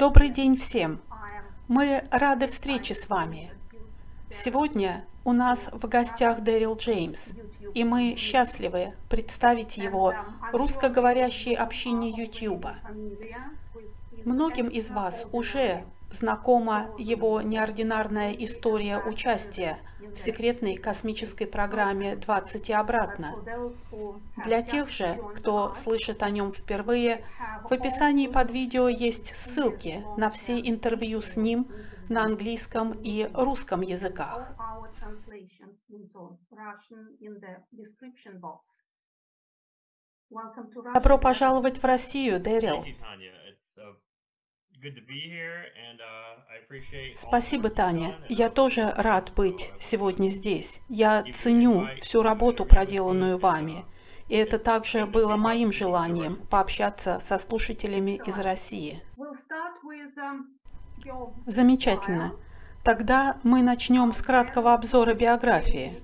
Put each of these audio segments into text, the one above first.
Добрый день всем! Мы рады встрече с вами. Сегодня у нас в гостях Дэрил Джеймс, и мы счастливы представить его русскоговорящей общине YouTube. Многим из вас уже знакома его неординарная история участия в секретной космической программе «20 и обратно». Для тех же, кто слышит о нем впервые, в описании под видео есть ссылки на все интервью с ним на английском и русском языках. Добро пожаловать в Россию, Дэрил. Uh, Спасибо, Таня. Я тоже рад быть сегодня здесь. Я ценю всю работу, проделанную вами. И это также было моим желанием пообщаться со слушателями из России. Um, Замечательно. Тогда мы начнем с краткого обзора биографии.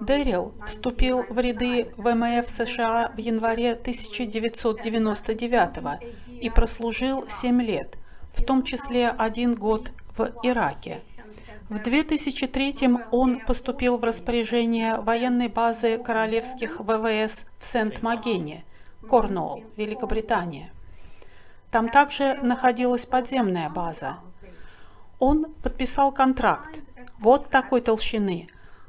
Дэрил вступил в ряды ВМФ США в январе 1999 и прослужил 7 лет, в том числе один год в Ираке. В 2003 он поступил в распоряжение военной базы королевских ВВС в Сент-Магене, Корнуолл, Великобритания. Там также находилась подземная база. Он подписал контракт вот такой толщины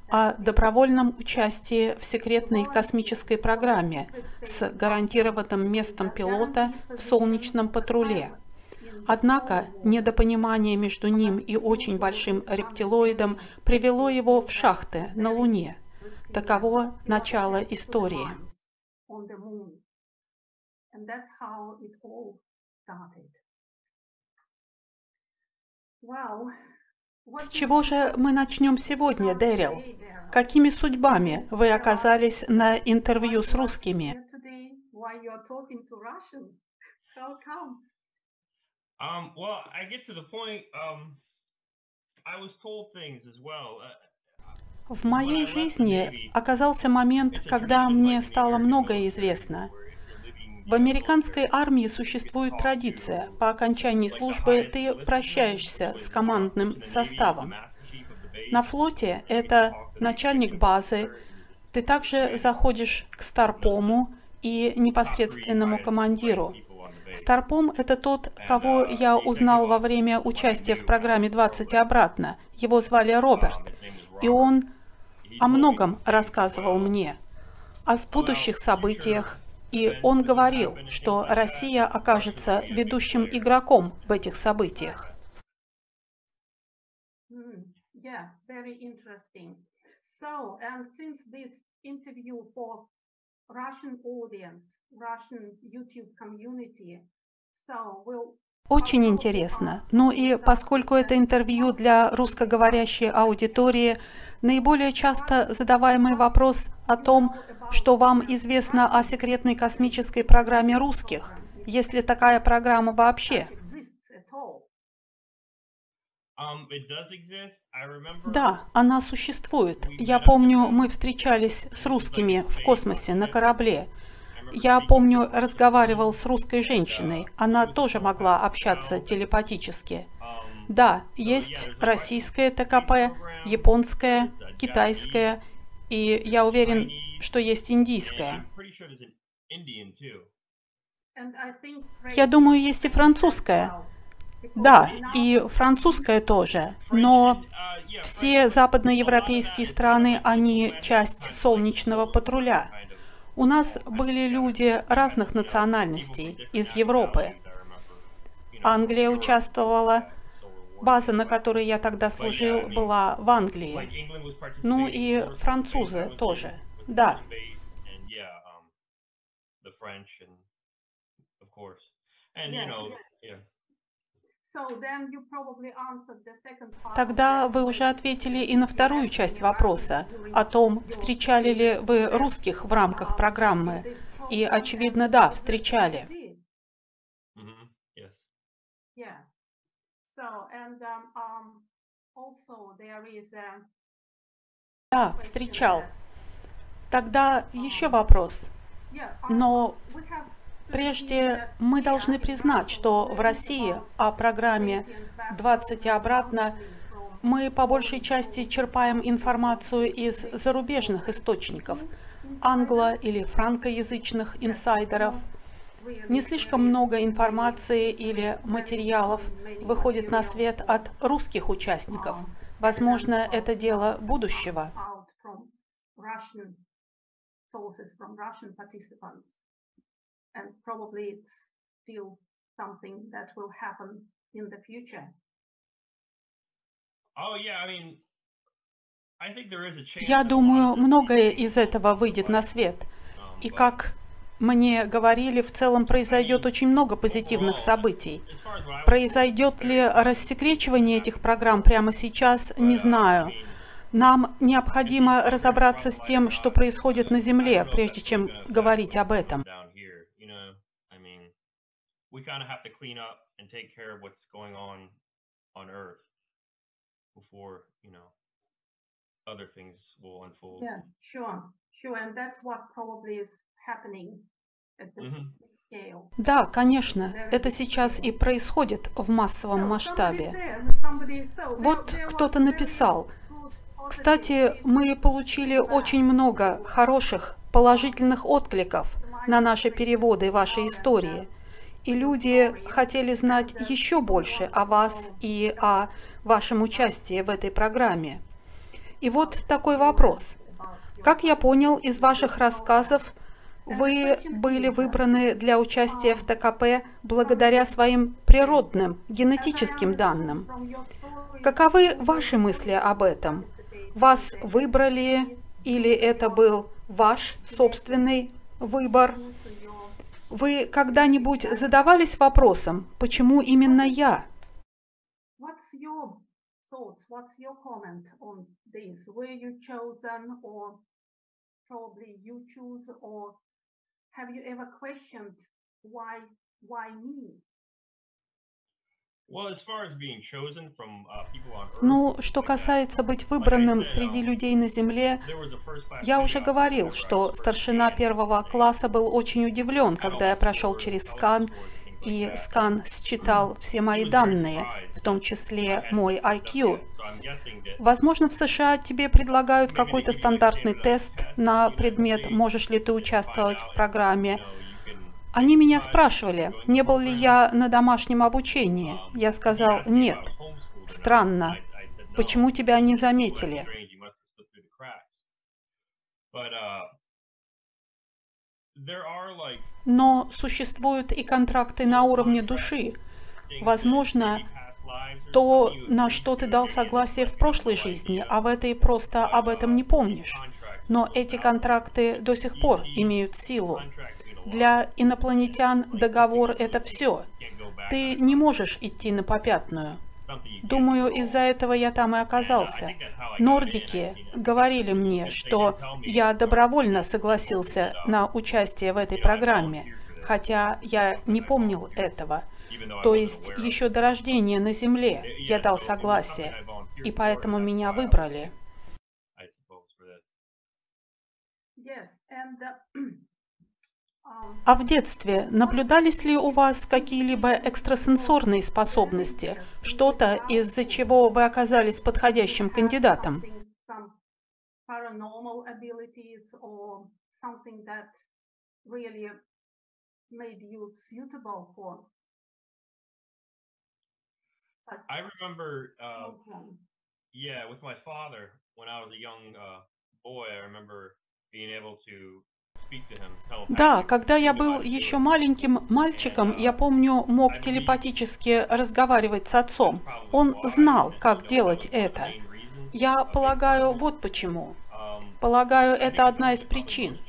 о добровольном участии в секретной космической программе с гарантированным местом пилота в солнечном патруле. Однако недопонимание между ним и очень большим рептилоидом привело его в шахты на Луне. Таково начало истории. Wow. С чего же мы начнем сегодня, Дэрил? Какими судьбами вы оказались на интервью с русскими? Um, um, uh, В моей жизни оказался момент, когда мне стало многое известно. В американской армии существует традиция. По окончании службы ты прощаешься с командным составом. На флоте это начальник базы. Ты также заходишь к старпому и непосредственному командиру. Старпом – это тот, кого я узнал во время участия в программе «20 и обратно». Его звали Роберт. И он о многом рассказывал мне. О будущих событиях, и он говорил, что Россия окажется ведущим игроком в этих событиях. Очень интересно. Ну и поскольку это интервью для русскоговорящей аудитории, наиболее часто задаваемый вопрос о том, что вам известно о секретной космической программе русских, есть ли такая программа вообще? Да, она существует. Я помню, мы встречались с русскими в космосе на корабле. Я помню, разговаривал с русской женщиной. Она тоже могла общаться телепатически. Да, есть российская ТКП, японская, китайская, и я уверен, что есть индийская. Я думаю, есть и французская. Да, и французская тоже. Но все западноевропейские страны, они часть солнечного патруля. У нас были люди разных национальностей из Европы. Англия участвовала, база, на которой я тогда служил, была в Англии. Ну и французы тоже. Да. Тогда вы уже ответили и на вторую часть вопроса о том, встречали ли вы русских в рамках программы. И, очевидно, да, встречали. Um, um, да, встречал. Тогда еще вопрос. Но Прежде мы должны признать, что в России о программе «20 и обратно» мы по большей части черпаем информацию из зарубежных источников, англо- или франкоязычных инсайдеров. Не слишком много информации или материалов выходит на свет от русских участников. Возможно, это дело будущего. And probably it's still something that will happen in the future. Oh, Я думаю, многое из этого выйдет на свет. Um, И как мне говорили, в целом произойдет очень много позитивных событий. Произойдет ли рассекречивание этих программ прямо сейчас, не знаю. Нам необходимо разобраться с тем, что происходит на Земле, прежде чем говорить об этом. We kind of have to clean up and take care of what's going on on Earth before, you know, other things will unfold. Yeah, sure, sure, and that's what probably is happening at the mm-hmm. Да, конечно, это сейчас и происходит в массовом масштабе. Вот кто-то написал. Кстати, мы получили очень много хороших, положительных откликов на наши переводы вашей истории. И люди хотели знать еще больше о вас и о вашем участии в этой программе. И вот такой вопрос. Как я понял из ваших рассказов, вы были выбраны для участия в ТКП благодаря своим природным, генетическим данным. Каковы ваши мысли об этом? Вас выбрали или это был ваш собственный выбор? Вы когда-нибудь задавались вопросом, почему именно я? why why me? Ну, что касается быть выбранным среди людей на Земле, я уже говорил, что старшина первого класса был очень удивлен, когда я прошел через скан и скан считал все мои данные, в том числе мой IQ. Возможно, в США тебе предлагают какой-то стандартный тест на предмет, можешь ли ты участвовать в программе. Они меня спрашивали, не был ли я на домашнем обучении. Я сказал, нет. Странно. Почему тебя не заметили? Но существуют и контракты на уровне души. Возможно, то, на что ты дал согласие в прошлой жизни, а в этой просто об этом не помнишь. Но эти контракты до сих пор имеют силу. Для инопланетян договор – это все. Ты не можешь идти на попятную. Думаю, из-за этого я там и оказался. Нордики говорили мне, что я добровольно согласился на участие в этой программе, хотя я не помнил этого. То есть еще до рождения на Земле я дал согласие, и поэтому меня выбрали. А в детстве наблюдались ли у вас какие-либо экстрасенсорные способности, что-то, из-за чего вы оказались подходящим кандидатом? I remember, uh, yeah, with my father, when I was a young uh, boy, I remember being able to да, когда я был еще маленьким мальчиком, я помню, мог телепатически разговаривать с отцом. Он знал, как делать это. Я полагаю, вот почему. Полагаю, это одна из причин.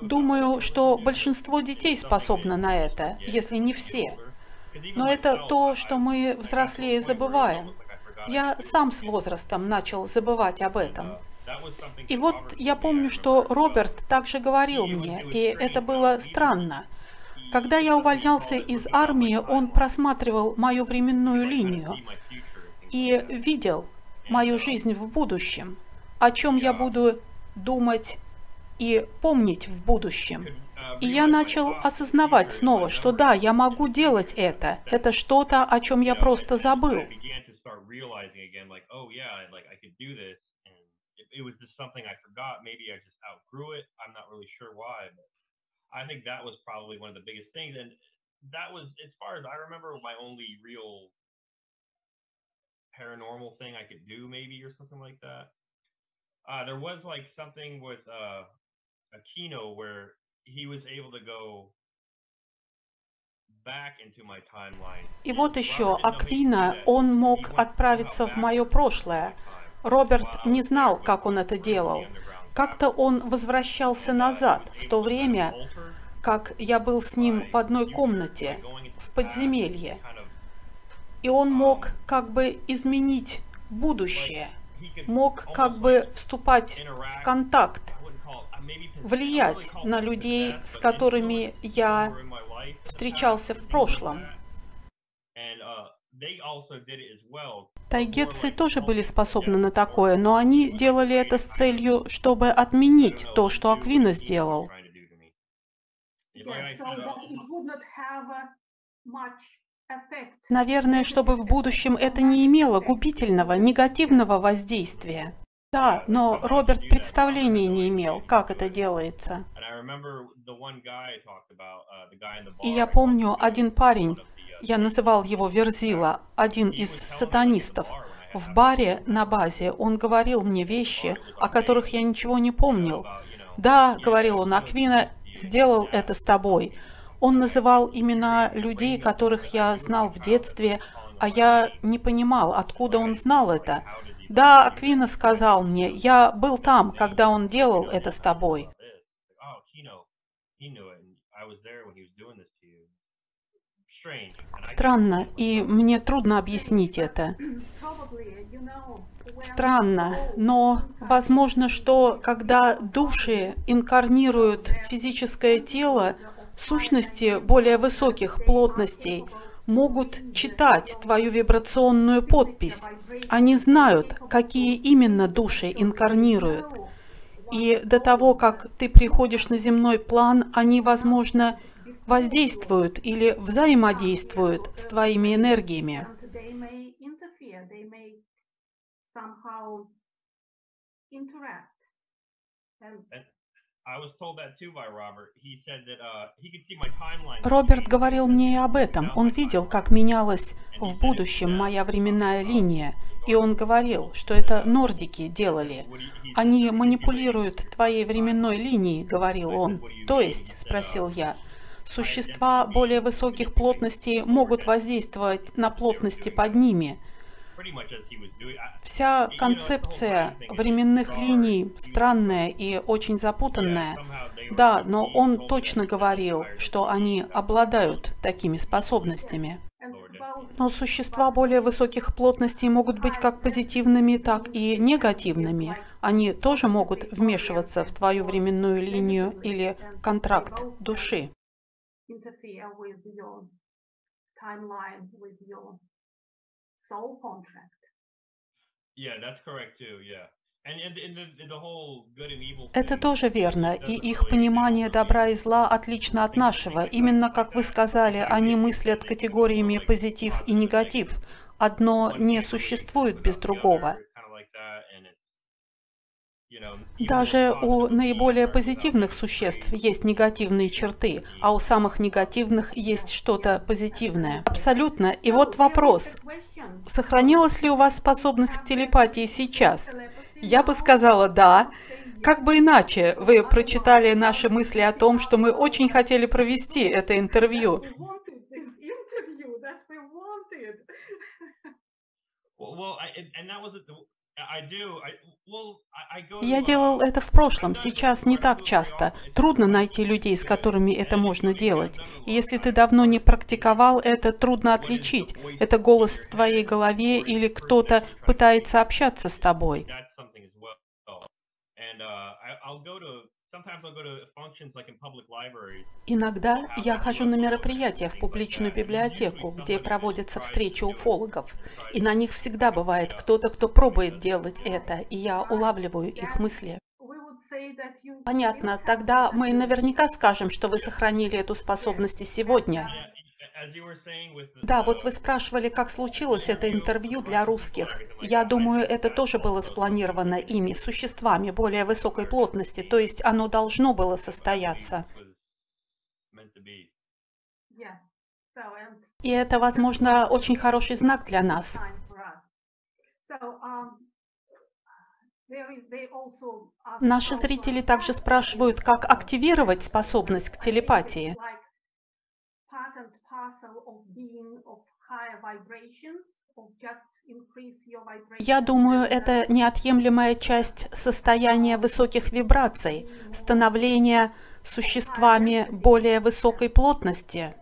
Думаю, что большинство детей способно на это, если не все. Но это то, что мы, взрослее, забываем. Я сам с возрастом начал забывать об этом. И вот я помню, что Роберт также говорил мне, и это было странно. Когда я увольнялся из армии, он просматривал мою временную линию и видел мою жизнь в будущем, о чем я буду думать и помнить в будущем. И я начал осознавать снова, что да, я могу делать это. Это что-то, о чем я просто забыл. I think that was probably one of the biggest things. And that was, as far as I remember, my only real paranormal thing I could do, maybe, or something like that. Uh, there was like something with uh, Aquino where he was able to go И вот еще, Аквина, он мог отправиться в мое прошлое. Роберт не знал, как он это делал. Как-то он возвращался назад, в то время, как я был с ним в одной комнате, в подземелье. И он мог как бы изменить будущее, мог как бы вступать в контакт, влиять на людей, с которыми я встречался в прошлом. Тайгетцы тоже были способны на такое, но они делали это с целью, чтобы отменить то, что Аквина сделал. Наверное, чтобы в будущем это не имело губительного, негативного воздействия. Да, но Роберт представления не имел, как это делается. И я помню один парень, я называл его Верзила, один из сатанистов. В баре на базе он говорил мне вещи, о которых я ничего не помнил. Да, говорил он, Аквина сделал это с тобой. Он называл имена людей, которых я знал в детстве, а я не понимал, откуда он знал это. Да, Аквина сказал мне, я был там, когда он делал это с тобой. Странно, и мне трудно объяснить это. Странно, но возможно, что когда души инкарнируют физическое тело, сущности более высоких плотностей могут читать твою вибрационную подпись. Они знают, какие именно души инкарнируют. И до того, как ты приходишь на земной план, они, возможно, воздействуют или взаимодействуют с твоими энергиями. Роберт говорил мне и об этом. Он видел, как менялась в будущем моя временная линия. И он говорил, что это нордики делали. Они манипулируют твоей временной линией, говорил он. То есть, спросил я, существа более высоких плотностей могут воздействовать на плотности под ними. Вся концепция временных линий странная и очень запутанная. Да, но он точно говорил, что они обладают такими способностями. Но существа более высоких плотностей могут быть как позитивными, так и негативными. Они тоже могут вмешиваться в твою временную линию или контракт души interfere with your timeline, with your soul contract. Yeah, that's correct too, yeah. Это тоже верно, и их понимание добра и зла отлично от нашего. Именно как вы сказали, они мыслят категориями позитив и негатив. Одно не существует без другого. Даже у наиболее позитивных существ есть негативные черты, а у самых негативных есть что-то позитивное. Абсолютно. И вот вопрос. Сохранилась ли у вас способность к телепатии сейчас? Я бы сказала «да». Как бы иначе, вы прочитали наши мысли о том, что мы очень хотели провести это интервью. Я делал это в прошлом, сейчас не так часто. Трудно найти людей, с которыми это можно делать. И если ты давно не практиковал это, трудно отличить. Это голос в твоей голове или кто-то пытается общаться с тобой. Иногда я хожу на мероприятия в публичную библиотеку, где проводятся встречи уфологов, и на них всегда бывает кто-то, кто пробует делать это, и я улавливаю их мысли. Понятно. Тогда мы наверняка скажем, что вы сохранили эту способность и сегодня. Да, вот вы спрашивали, как случилось это интервью для русских. Я думаю, это тоже было спланировано ими, существами более высокой плотности, то есть оно должно было состояться. И это, возможно, очень хороший знак для нас. Наши зрители также спрашивают, как активировать способность к телепатии. Я думаю, это неотъемлемая часть состояния высоких вибраций, становления существами более высокой плотности.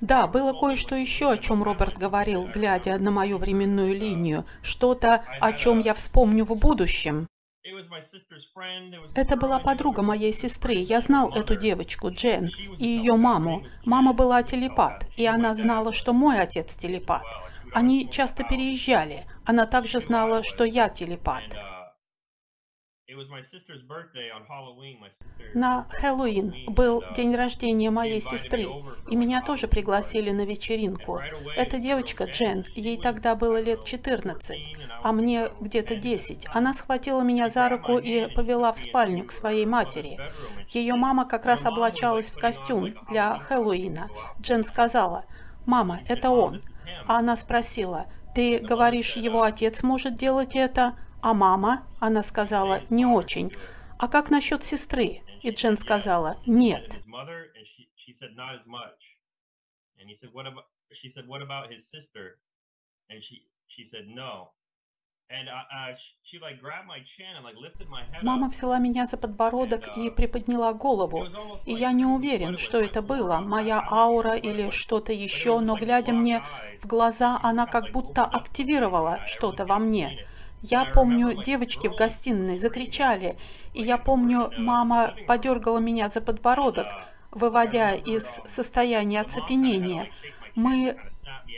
Да, было кое-что еще, о чем Роберт говорил, глядя на мою временную линию. Что-то, о чем я вспомню в будущем. Это была подруга моей сестры. Я знал эту девочку, Джен, и ее маму. Мама была телепат, и она знала, что мой отец телепат. Они часто переезжали. Она также знала, что я телепат. На Хэллоуин был день рождения моей сестры, и меня тоже пригласили на вечеринку. Эта девочка, Джен, ей тогда было лет 14, а мне где-то 10. Она схватила меня за руку и повела в спальню к своей матери. Ее мама как раз облачалась в костюм для Хэллоуина. Джен сказала, «Мама, это он». А она спросила, «Ты говоришь, его отец может делать это?» А мама, она сказала, не очень. А как насчет сестры? И Джен сказала, нет. Мама взяла меня за подбородок и приподняла голову. И я не уверен, что это было, моя аура или что-то еще, но глядя мне в глаза, она как будто активировала что-то во мне. Я помню, девочки в гостиной закричали, и я помню, мама подергала меня за подбородок, выводя из состояния оцепенения. Мы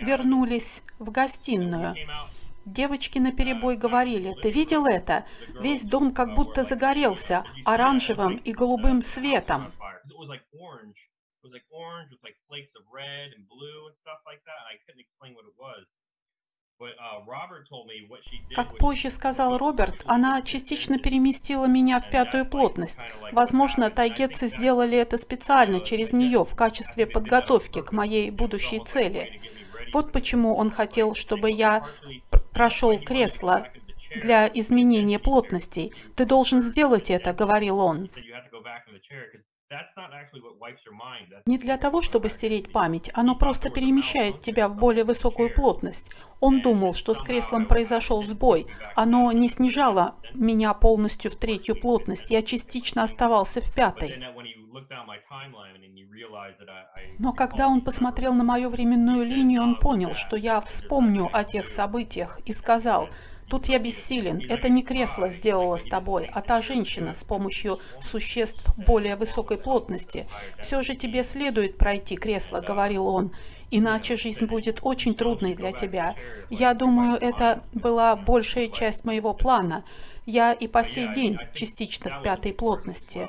вернулись в гостиную. Девочки на перебой говорили, «Ты видел это? Весь дом как будто загорелся оранжевым и голубым светом». Uh, как позже сказал Роберт, она частично переместила меня в пятую плотность. Возможно, тайгетцы сделали это специально через нее в качестве подготовки к моей будущей цели. Вот почему он хотел, чтобы я прошел кресло для изменения плотностей. «Ты должен сделать это», — говорил он. Не для того, чтобы стереть память, оно просто перемещает тебя в более высокую плотность. Он думал, что с креслом произошел сбой. Оно не снижало меня полностью в третью плотность, я частично оставался в пятой. Но когда он посмотрел на мою временную линию, он понял, что я вспомню о тех событиях и сказал – Тут я бессилен. Это не кресло сделало с тобой, а та женщина с помощью существ более высокой плотности. Все же тебе следует пройти кресло, говорил он, иначе жизнь будет очень трудной для тебя. Я думаю, это была большая часть моего плана. Я и по сей день частично в пятой плотности.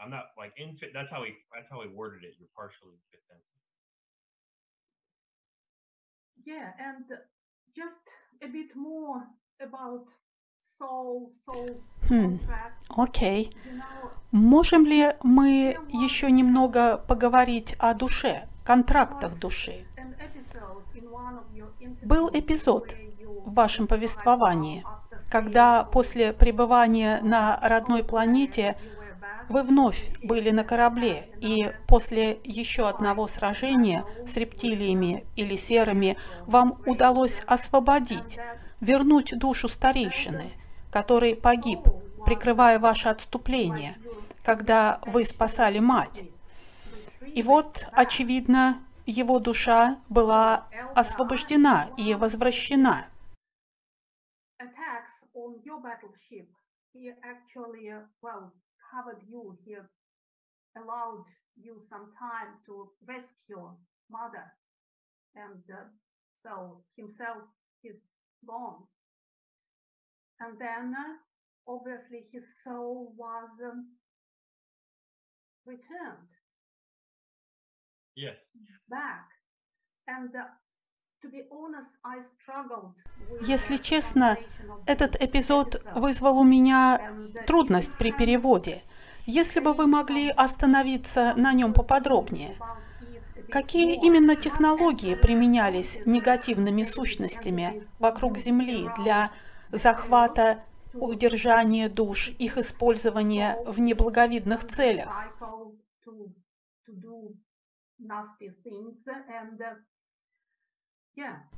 I'm not like in that's how he that's how he worded it. You're partially in fifth. Yeah, and just a bit more about soul, soul хм, окей. Можем ли мы еще немного поговорить о душе, контрактах души? Был эпизод в вашем повествовании, когда после пребывания на родной планете вы вновь были на корабле, и после еще одного сражения с рептилиями или серыми вам удалось освободить, вернуть душу старейшины, который погиб, прикрывая ваше отступление, когда вы спасали мать. И вот, очевидно, его душа была освобождена и возвращена. He actually, well, covered you here allowed you some time to rescue mother, and uh, so himself is gone. And then, uh, obviously, his soul was um, returned Yes. back. And uh, Если честно, Этот эпизод вызвал у меня трудность при переводе. Если бы вы могли остановиться на нем поподробнее. Какие именно технологии применялись негативными сущностями вокруг Земли для захвата, удержания душ, их использования в неблаговидных целях?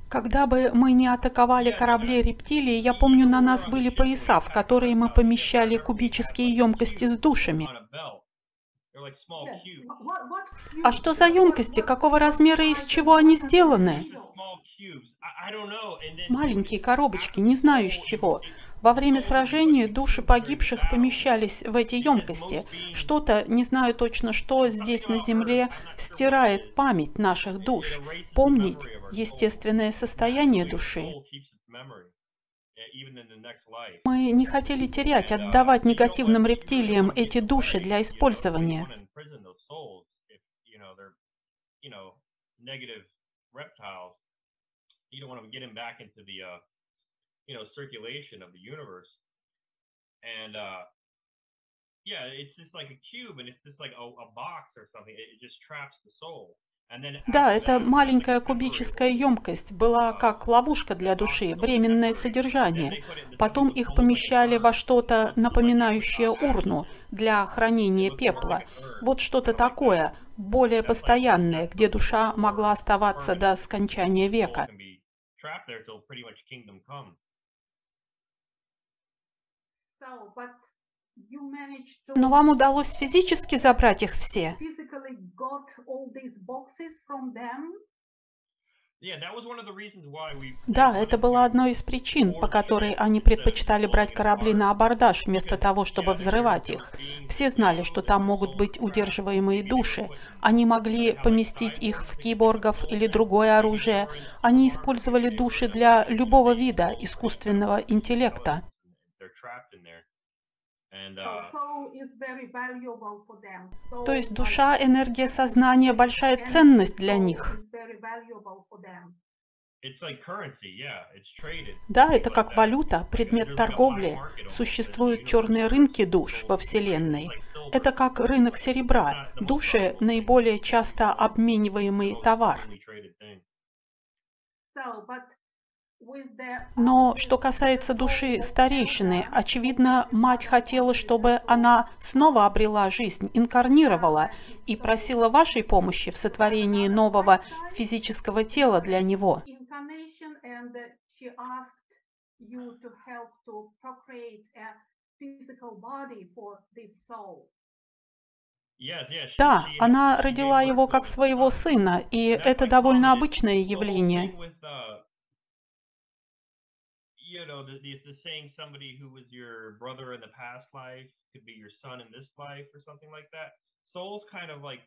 Когда бы мы не атаковали корабли рептилии, я помню, на нас были пояса, в которые мы помещали кубические емкости с душами. А что за емкости? Какого размера и из чего они сделаны? Маленькие коробочки, не знаю из чего. Во время сражения души погибших помещались в эти емкости. Что-то, не знаю точно что, здесь на Земле стирает память наших душ. Помнить естественное состояние души. Мы не хотели терять, отдавать негативным рептилиям эти души для использования. You don't want to get them back into the, uh, you know, circulation of the universe. And, uh, yeah, it's just like a cube, and it's just like a, a box or something. It, just traps the soul. And then Да, это маленькая кубическая емкость была как ловушка для души, временное содержание. Потом их помещали во что-то напоминающее урну для хранения пепла. Вот что-то такое, более постоянное, где душа могла оставаться до скончания века. Но вам удалось физически забрать их все? Да, это была одной из причин, по которой они предпочитали брать корабли на абордаж, вместо того, чтобы взрывать их. Все знали, что там могут быть удерживаемые души. Они могли поместить их в киборгов или другое оружие. Они использовали души для любого вида искусственного интеллекта. They're trapped in there. And so uh, soul is very valuable for them so То есть душа, энергия сознания – большая ценность для них. Да, это как валюта, предмет торговли. Существуют черные рынки душ во Вселенной. Это как рынок серебра. Души – наиболее часто обмениваемый товар. Но что касается души старейшины, очевидно, мать хотела, чтобы она снова обрела жизнь, инкарнировала и просила вашей помощи в сотворении нового физического тела для него. uh, Да, она родила его как своего сына, и это довольно обычное явление. Uh, you know, the, the, the saying somebody who was your brother in the past life could be your son in this life or something like that. Souls kind of like.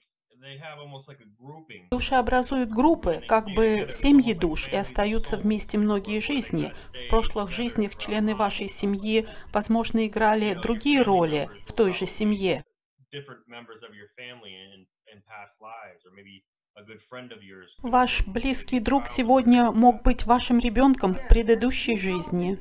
Души образуют группы, как бы семьи душ, и остаются вместе многие жизни. В прошлых жизнях члены вашей семьи, возможно, играли другие роли в той же семье. Ваш близкий друг сегодня мог быть вашим ребенком в предыдущей жизни.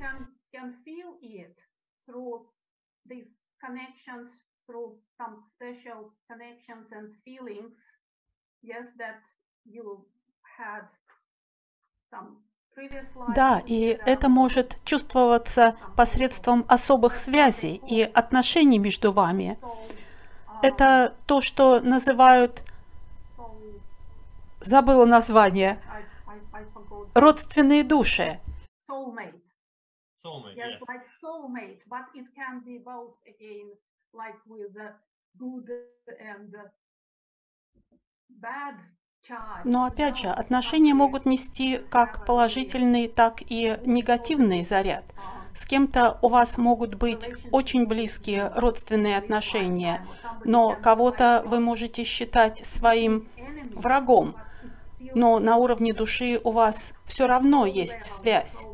Да, и это um, может чувствоваться посредством особых связей и отношений между вами. um, Это то, что называют, забыла название, родственные души. Soulmate. Soulmate, Yes, yeah. like soulmate, but it can be both again, like with the good and the bad child. Но опять же, отношения могут нести как положительный, так и негативный заряд. С кем-то у вас могут быть очень близкие родственные отношения, но кого-то вы можете считать своим врагом, но на уровне души у вас все равно есть связь.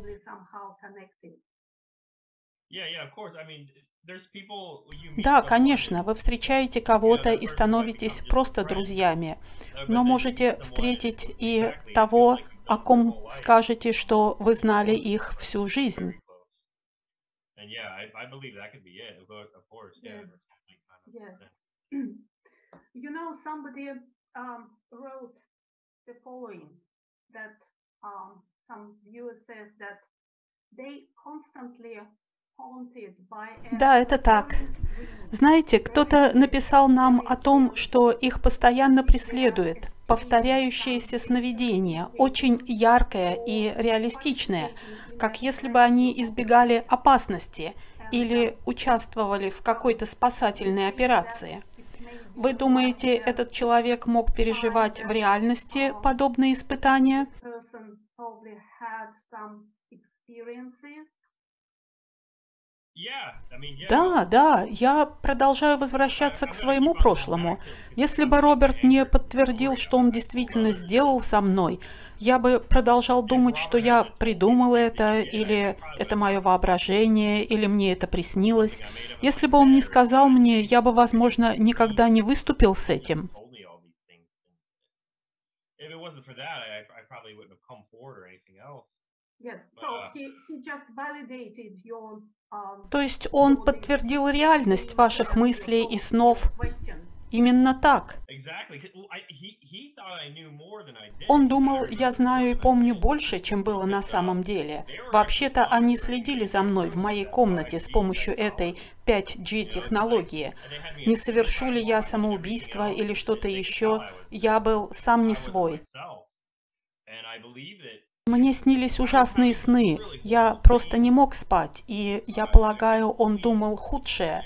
Да, конечно, вы встречаете кого-то и становитесь просто друзьями, но можете встретить и того, о ком скажете, что вы знали их всю жизнь. You know, somebody um, wrote the following that um, some viewer says that they constantly да, это так. Знаете, кто-то написал нам о том, что их постоянно преследует повторяющееся сновидение, очень яркое и реалистичное, как если бы они избегали опасности или участвовали в какой-то спасательной операции. Вы думаете, этот человек мог переживать в реальности подобные испытания? Да, да, я продолжаю возвращаться к своему прошлому. Если бы Роберт не подтвердил, что он действительно сделал со мной, я бы продолжал думать, что я придумал это, или это мое воображение, или мне это приснилось. Если бы он не сказал мне, я бы, возможно, никогда не выступил с этим. Yes, so he, he just validated your то есть он подтвердил реальность ваших мыслей и снов. именно так. Он думал, я знаю и помню больше, чем было на самом деле. Вообще-то они следили за мной в моей комнате с помощью этой 5G-технологии. Не совершу ли я самоубийство или что-то еще, я был сам не свой. Мне снились ужасные сны. Я просто не мог спать, и я полагаю, он думал худшее.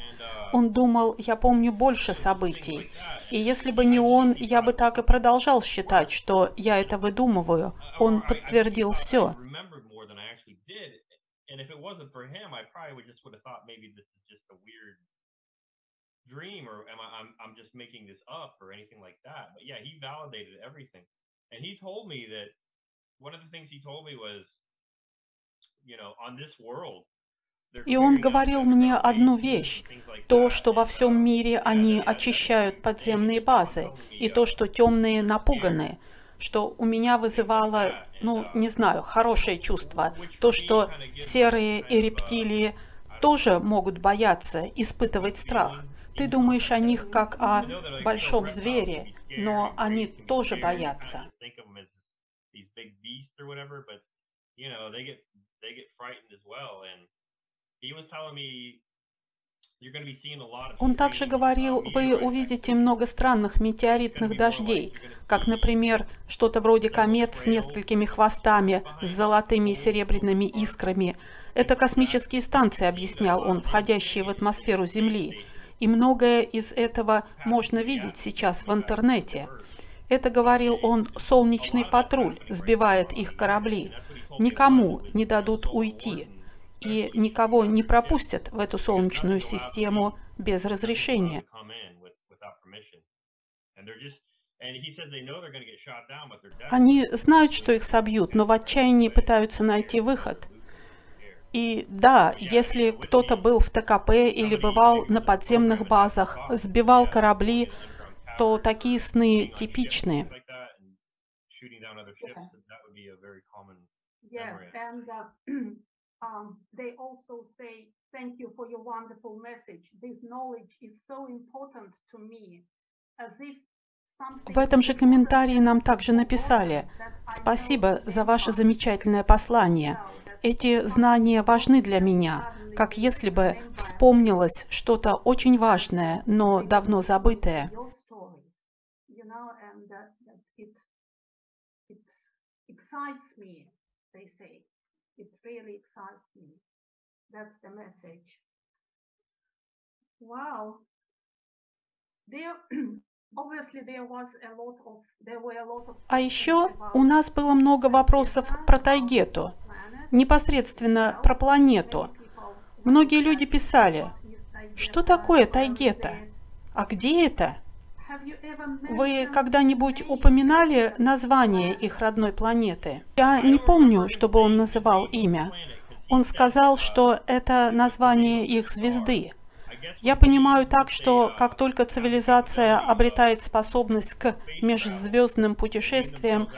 Он думал, я помню больше событий. И если бы не он, я бы так и продолжал считать, что я это выдумываю. Он подтвердил все. And he told me that и он говорил мне одну вещь, то, что во всем мире они очищают подземные базы, и то, что темные напуганы, что у меня вызывало, ну, не знаю, хорошее чувство, то, что серые и рептилии тоже могут бояться, испытывать страх. Ты думаешь о них как о большом звере, но они тоже боятся big beast or whatever, but you know, they get they get frightened as well. And he was telling me он также говорил, вы увидите много странных метеоритных дождей, как, например, что-то вроде комет с несколькими хвостами, с золотыми и серебряными искрами. Это космические станции, объяснял он, входящие в атмосферу Земли. И многое из этого можно видеть сейчас в интернете. Это, говорил он, солнечный патруль сбивает их корабли. Никому не дадут уйти и никого не пропустят в эту солнечную систему без разрешения. Они знают, что их собьют, но в отчаянии пытаются найти выход. И да, если кто-то был в ТКП или бывал на подземных базах, сбивал корабли, то такие сны типичны. Uh, um, thank you for your wonderful message. This knowledge is so important to me, as if в этом же комментарии нам также написали «Спасибо за ваше замечательное послание. Эти знания важны для меня, как если бы вспомнилось что-то очень важное, но давно забытое». Excites me, they say. It really excites me. That's the message. Wow. There. А еще у нас было много вопросов про Тайгету, непосредственно про планету. Многие люди писали, что такое Тайгета? А где это? Вы когда-нибудь упоминали название их родной планеты? Я не помню, чтобы он называл имя. Он сказал, что это название их звезды. Я понимаю так, что как только цивилизация обретает способность к межзвездным путешествиям,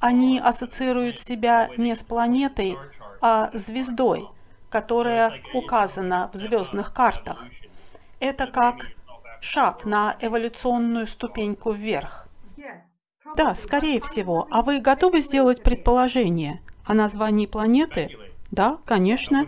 они ассоциируют себя не с планетой, а звездой, которая указана в звездных картах. Это как шаг на эволюционную ступеньку вверх. Да, скорее всего. А вы готовы сделать предположение о названии планеты? Да, конечно.